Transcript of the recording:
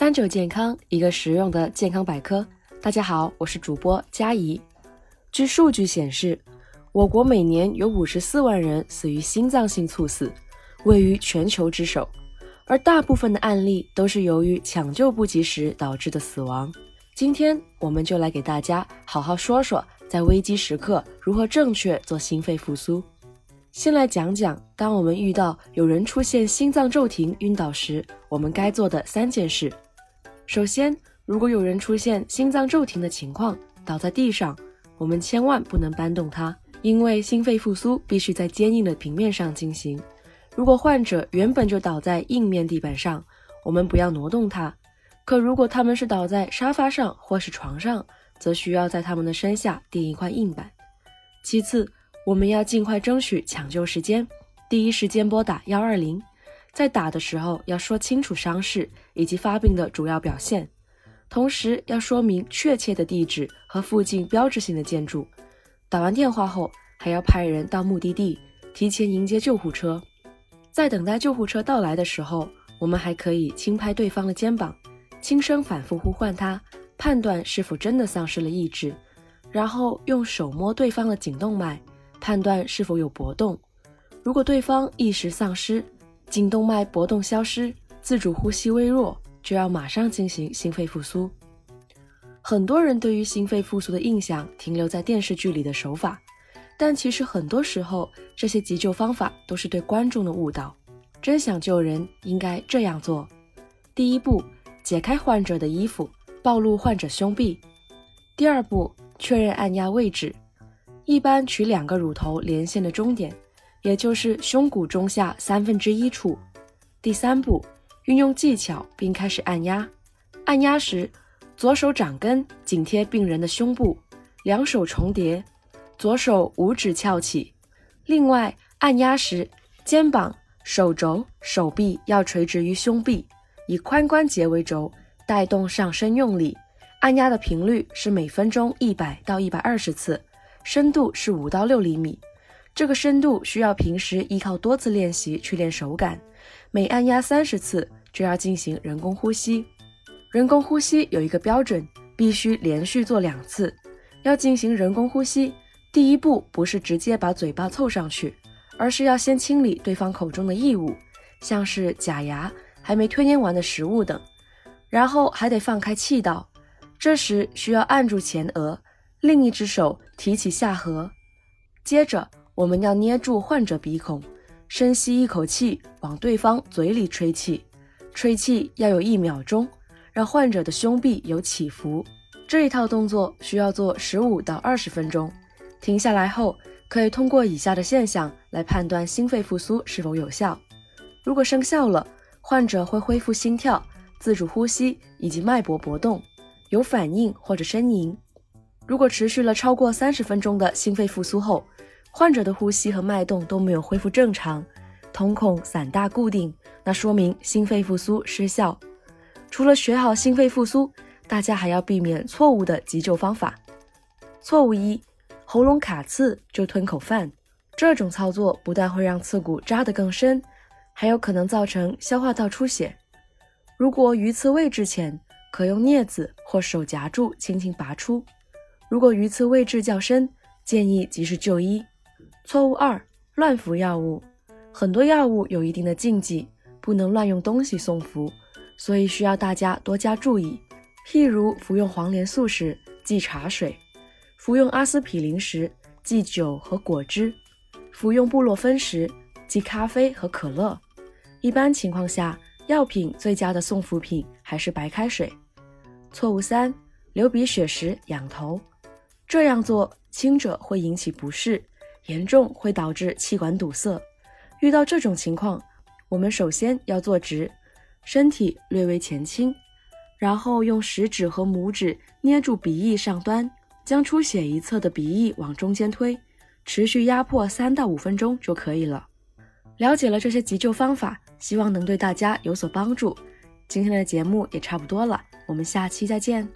三九健康，一个实用的健康百科。大家好，我是主播佳怡。据数据显示，我国每年有五十四万人死于心脏性猝死，位于全球之首。而大部分的案例都是由于抢救不及时导致的死亡。今天我们就来给大家好好说说，在危机时刻如何正确做心肺复苏。先来讲讲，当我们遇到有人出现心脏骤停、晕倒时，我们该做的三件事。首先，如果有人出现心脏骤停的情况，倒在地上，我们千万不能搬动他，因为心肺复苏必须在坚硬的平面上进行。如果患者原本就倒在硬面地板上，我们不要挪动他；可如果他们是倒在沙发上或是床上，则需要在他们的身下垫一块硬板。其次，我们要尽快争取抢救时间，第一时间拨打幺二零。在打的时候要说清楚伤势以及发病的主要表现，同时要说明确切的地址和附近标志性的建筑。打完电话后，还要派人到目的地，提前迎接救护车。在等待救护车到来的时候，我们还可以轻拍对方的肩膀，轻声反复呼唤他，判断是否真的丧失了意志，然后用手摸对方的颈动脉。判断是否有搏动，如果对方意识丧失，颈动脉搏动消失，自主呼吸微弱，就要马上进行心肺复苏。很多人对于心肺复苏的印象停留在电视剧里的手法，但其实很多时候这些急救方法都是对观众的误导。真想救人，应该这样做：第一步，解开患者的衣服，暴露患者胸壁；第二步，确认按压位置。一般取两个乳头连线的中点，也就是胸骨中下三分之一处。第三步，运用技巧并开始按压。按压时，左手掌根紧贴病人的胸部，两手重叠，左手五指翘起。另外，按压时，肩膀、手肘、手臂要垂直于胸壁，以髋关节为轴，带动上身用力。按压的频率是每分钟一百到一百二十次。深度是五到六厘米，这个深度需要平时依靠多次练习去练手感。每按压三十次就要进行人工呼吸。人工呼吸有一个标准，必须连续做两次。要进行人工呼吸，第一步不是直接把嘴巴凑上去，而是要先清理对方口中的异物，像是假牙、还没吞咽完的食物等，然后还得放开气道。这时需要按住前额。另一只手提起下颌，接着我们要捏住患者鼻孔，深吸一口气，往对方嘴里吹气。吹气要有一秒钟，让患者的胸壁有起伏。这一套动作需要做十五到二十分钟。停下来后，可以通过以下的现象来判断心肺复苏是否有效。如果生效了，患者会恢复心跳、自主呼吸以及脉搏搏动，有反应或者呻吟。如果持续了超过三十分钟的心肺复苏后，患者的呼吸和脉动都没有恢复正常，瞳孔散大固定，那说明心肺复苏失效。除了学好心肺复苏，大家还要避免错误的急救方法。错误一：喉咙卡刺就吞口饭，这种操作不但会让刺骨扎得更深，还有可能造成消化道出血。如果鱼刺位置浅，可用镊子或手夹住，轻轻拔出。如果鱼刺位置较深，建议及时就医。错误二：乱服药物。很多药物有一定的禁忌，不能乱用东西送服，所以需要大家多加注意。譬如服用黄连素时忌茶水，服用阿司匹林时忌酒和果汁，服用布洛芬时忌咖啡和可乐。一般情况下，药品最佳的送服品还是白开水。错误三：流鼻血时仰头。这样做轻者会引起不适，严重会导致气管堵塞。遇到这种情况，我们首先要坐直，身体略微前倾，然后用食指和拇指捏住鼻翼上端，将出血一侧的鼻翼往中间推，持续压迫三到五分钟就可以了。了解了这些急救方法，希望能对大家有所帮助。今天的节目也差不多了，我们下期再见。